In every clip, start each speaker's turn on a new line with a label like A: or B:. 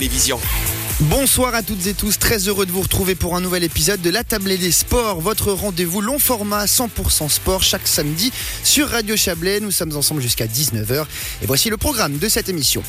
A: Télévision.
B: Bonsoir à toutes et tous, très heureux de vous retrouver pour un nouvel épisode de La Tablée des Sports, votre rendez-vous long format 100% sport chaque samedi sur Radio Chablais. Nous sommes ensemble jusqu'à 19h et voici le programme de cette émission.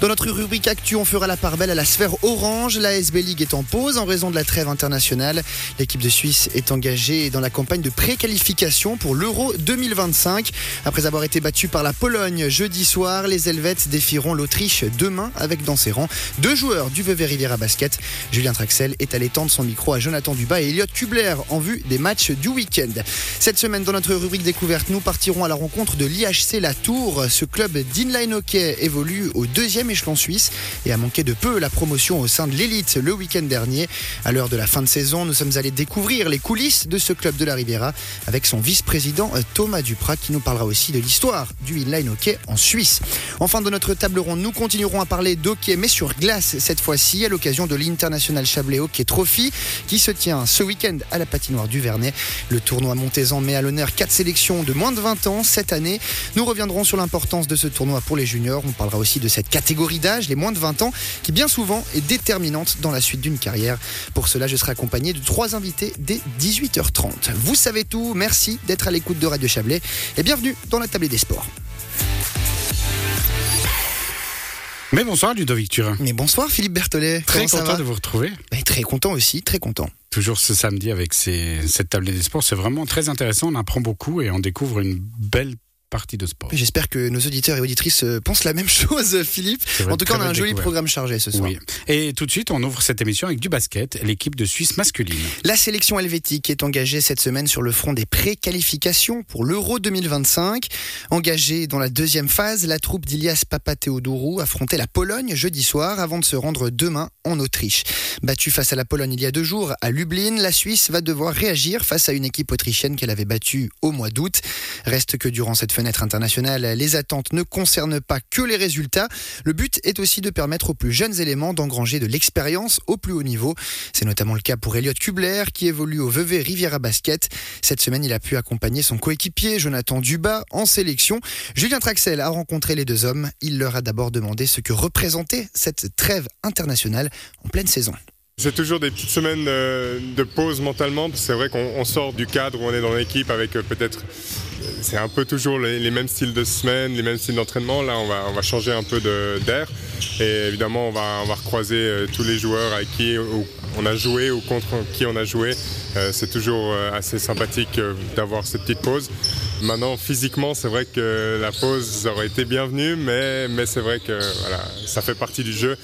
B: Dans notre rubrique Actu, on fera la part belle à la sphère orange. La SB League est en pause en raison de la trêve internationale. L'équipe de Suisse est engagée dans la campagne de pré-qualification pour l'Euro 2025. Après avoir été battue par la Pologne jeudi soir, les Helvètes défieront l'Autriche demain avec dans ses rangs deux joueurs du Vevey Riviera Basket. Julien Traxel est allé tendre son micro à Jonathan Dubas et Elliot Kubler en vue des matchs du week-end. Cette semaine, dans notre rubrique découverte, nous partirons à la rencontre de l'IHC La Tour. Ce club d'inline hockey évolue au deuxième échelon suisse et a manqué de peu la promotion au sein de l'élite le week-end dernier. À l'heure de la fin de saison, nous sommes allés découvrir les coulisses de ce club de la Riviera avec son vice-président Thomas Duprat qui nous parlera aussi de l'histoire du inline hockey en Suisse. Enfin, de notre table ronde, nous continuerons à parler d'hockey mais sur glace cette fois-ci à de l'International Chablais Hockey Trophy qui se tient ce week-end à la patinoire du Vernet. Le tournoi Montezan met à l'honneur quatre sélections de moins de 20 ans cette année. Nous reviendrons sur l'importance de ce tournoi pour les juniors. On parlera aussi de cette catégorie d'âge, les moins de 20 ans, qui bien souvent est déterminante dans la suite d'une carrière. Pour cela, je serai accompagné de trois invités dès 18h30. Vous savez tout, merci d'être à l'écoute de Radio Chablais et bienvenue dans la table des sports.
C: Mais bonsoir Ludovic Turin.
B: Mais bonsoir Philippe Berthollet.
C: Très
B: Comment
C: content de vous retrouver.
B: Ben, Très content aussi, très content.
C: Toujours ce samedi avec ces- cette table des sports. C'est vraiment très intéressant. On apprend beaucoup et on découvre une belle partie de sport.
B: J'espère que nos auditeurs et auditrices euh, pensent la même chose, Philippe. En tout cas, on a un joli programme chargé ce soir.
C: Oui. Et tout de suite, on ouvre cette émission avec du basket, l'équipe de Suisse masculine.
B: La sélection helvétique est engagée cette semaine sur le front des pré-qualifications pour l'Euro 2025. Engagée dans la deuxième phase, la troupe d'Ilias Papatheodourou affrontait la Pologne jeudi soir avant de se rendre demain en Autriche. Battue face à la Pologne il y a deux jours à Lublin, la Suisse va devoir réagir face à une équipe autrichienne qu'elle avait battue au mois d'août. Reste que durant cette fenêtre internationale, les attentes ne concernent pas que les résultats. Le but est aussi de permettre aux plus jeunes éléments d'engranger de l'expérience au plus haut niveau. C'est notamment le cas pour Elliot Kubler qui évolue au Vevey Riviera Basket. Cette semaine, il a pu accompagner son coéquipier Jonathan Dubas en sélection. Julien Traxel a rencontré les deux hommes. Il leur a d'abord demandé ce que représentait cette trêve internationale en pleine saison.
D: C'est toujours des petites semaines euh, de pause mentalement. C'est vrai qu'on on sort du cadre où on est dans l'équipe avec euh, peut-être. C'est un peu toujours les, mêmes styles de semaine, les mêmes styles d'entraînement. Là, on va, changer un peu d'air. Et évidemment, on va, on va recroiser euh, tous les joueurs avec qui on a joué ou contre qui on a joué. Euh, c'est toujours euh, assez sympathique euh, d'avoir cette petite pause. Maintenant, physiquement, c'est vrai que la pause aurait été bienvenue, mais, c'est vrai que ça fait partie du jeu.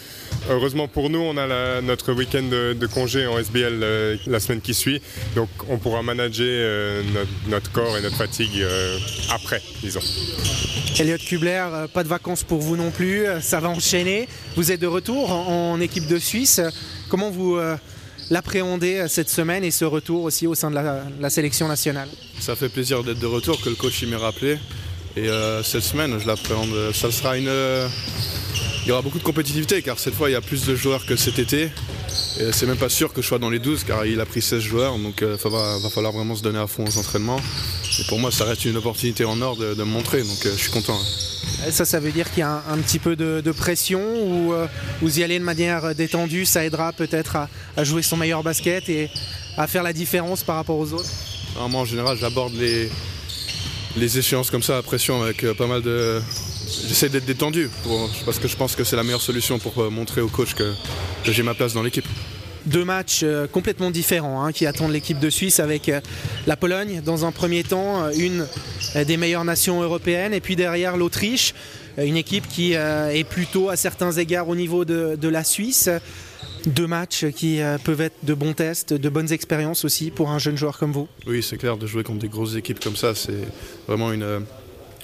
D: Heureusement pour nous, on a notre week-end de, congé en SBL la semaine qui suit, donc on pourra manager notre, corps et notre fatigue après, disons.
E: Elliot Kubler, pas de vacances pour vous non plus, ça va enchaîner. Vous êtes de retour en équipe de Suisse. Comment vous euh, l'appréhendez euh, cette semaine et ce retour aussi au sein de la, sélection nationale?
F: Ça fait plaisir d'être de retour, que le coach m'ait rappelé. Et euh, cette semaine, je l'appréhende. Ça il y aura beaucoup de compétitivité car cette fois il y a plus de joueurs que cet été. Et c'est même pas sûr que je sois dans les 12 car il a pris 16 joueurs donc il va, falloir vraiment se donner à fond aux entraînements. Et pour moi ça reste une opportunité en or de, me montrer donc je suis content.
E: Euh, Ça, ça veut dire qu'il y a un, petit peu de, pression ou euh, vous y allez de manière détendue, ça aidera peut-être à, jouer son meilleur basket et à faire la différence par rapport aux autres?
F: Normalement en général j'aborde les, échéances comme ça à pression avec euh, pas mal de. J'essaie d'être détendu parce que je pense que c'est la meilleure solution pour euh, montrer au coach que j'ai ma place dans l'équipe.
E: Deux matchs euh, complètement différents hein, qui attendent l'équipe de Suisse avec euh, la Pologne dans un premier temps, euh, une des meilleures nations européennes, et puis derrière l'Autriche, une équipe qui est plutôt à certains égards au niveau de, de la Suisse. Deux matchs qui peuvent être de bons tests, de bonnes expériences aussi pour un jeune joueur comme vous.
F: Oui, c'est clair, de jouer contre des grosses équipes comme ça, c'est vraiment une,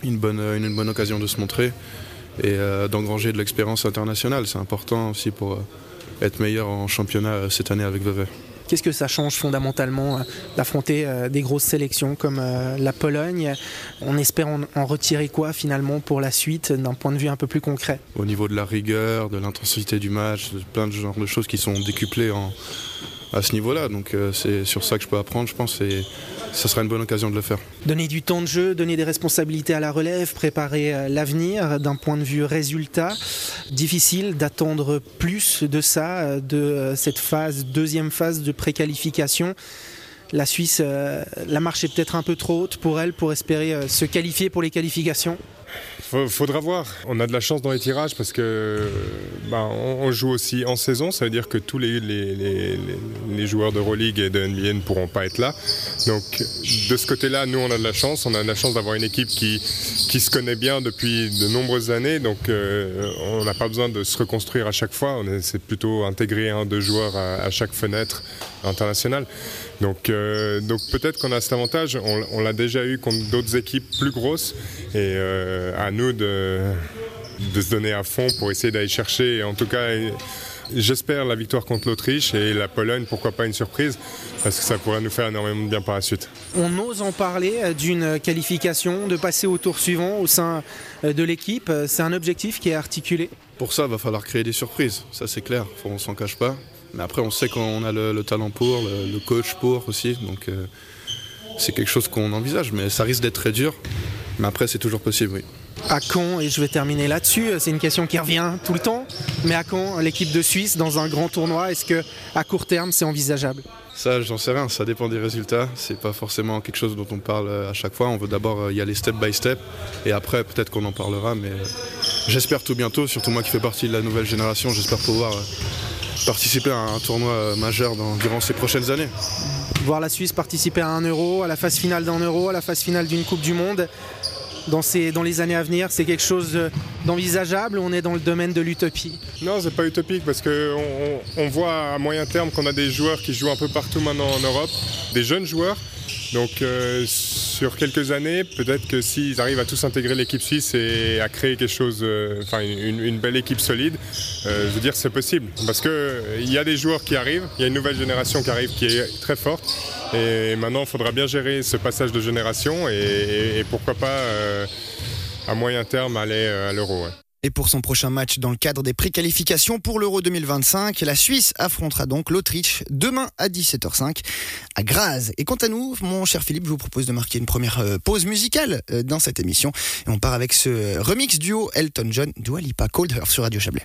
F: une, bonne, une, bonne occasion de se montrer et d'engranger de l'expérience internationale. C'est important aussi pour être meilleur en championnat euh, cette année avec Vevey.
E: Qu'est-ce que ça change fondamentalement euh, d'affronter euh, des grosses sélections comme la Pologne? On espère en, retirer quoi finalement pour la suite d'un point de vue un peu plus concret?
F: Au niveau de la rigueur, de l'intensité du match, plein de genres de choses qui sont décuplées en, à ce niveau-là. Donc c'est sur ça que je peux apprendre, je pense, et ça sera une bonne occasion de le faire.
E: Donner du temps de jeu, donner des responsabilités à la relève, préparer l'avenir d'un point de vue résultat. Difficile d'attendre plus de ça, de cette phase, deuxième phase de préqualification la Suisse, la marche est peut-être un peu trop haute pour elle pour espérer se qualifier pour les qualifications
D: Faudra voir. On a de la chance dans les tirages parce que bah, on, joue aussi en saison. Ça veut dire que tous les, joueurs d'Euroleague et de NBA ne pourront pas être là. Donc de ce côté-là, nous on a de la chance. On a de la chance d'avoir une équipe qui, se connaît bien depuis de nombreuses années. Donc euh, on n'a pas besoin de se reconstruire à chaque fois. C'est plutôt intégrer un, deux joueurs à, chaque fenêtre internationale. Donc, euh, donc peut-être qu'on a cet avantage. On, l'a déjà eu contre d'autres équipes plus grosses. Et euh, à nous de, de se donner à fond pour essayer d'aller chercher, en tout cas, j'espère la victoire contre l'Autriche et la Pologne, pourquoi pas une surprise, parce que ça pourrait nous faire énormément de bien par la suite.
E: On ose en parler euh, d'une qualification, de passer au tour suivant au sein de l'équipe. C'est un objectif qui est articulé.
F: Pour ça, il va falloir créer des surprises, ça c'est clair, on s'en cache pas. Mais après, on sait qu'on a le, talent pour, le, coach pour aussi, donc euh, c'est quelque chose qu'on envisage, mais ça risque d'être très dur. Mais après, c'est toujours possible, oui
E: à quand, et je vais terminer là-dessus, c'est une question qui revient tout le temps, mais à quand l'équipe de Suisse dans un grand tournoi Est-ce que à court terme c'est envisageable?
F: Ça, j'en sais rien, ça dépend des résultats. C'est pas forcément quelque chose dont on parle à chaque fois. On veut d'abord euh, y aller step by step et après peut-être qu'on en parlera. Mais euh, j'espère tout bientôt, surtout moi qui fais partie de la nouvelle génération, j'espère pouvoir euh, participer à un tournoi majeur dans, durant ces prochaines années.
E: Voir la Suisse participer à un euro, à la phase finale d'un euro, à la phase finale d'une Coupe du Monde, dans, ces, dans les années à venir C'est quelque chose d'envisageable ou on est dans le domaine de l'utopie?
D: Non, c'est pas utopique parce qu'on on voit à moyen terme qu'on a des joueurs qui jouent un peu partout maintenant en Europe, des jeunes joueurs. Donc euh, sur quelques années, peut-être que s'ils arrivent à tous intégrer l'équipe suisse et à créer quelque chose, euh, enfin une, belle équipe solide, euh, je veux dire c'est possible. Parce qu'il y a des joueurs qui arrivent, il y a une nouvelle génération qui arrive qui est très forte. Et maintenant, il faudra bien gérer ce passage de génération et, pourquoi pas euh, à moyen terme aller euh, à l'euro.
B: Et pour son prochain match dans le cadre des préqualifications pour l'Euro 2025, la Suisse affrontera donc l'Autriche demain à 17h05 à Graz. Et quant à nous, mon cher Philippe, je vous propose de marquer une première euh, pause musicale dans cette émission. Et on part avec ce remix duo Elton John, Dua Lipa, Cold sur Radio Chablais.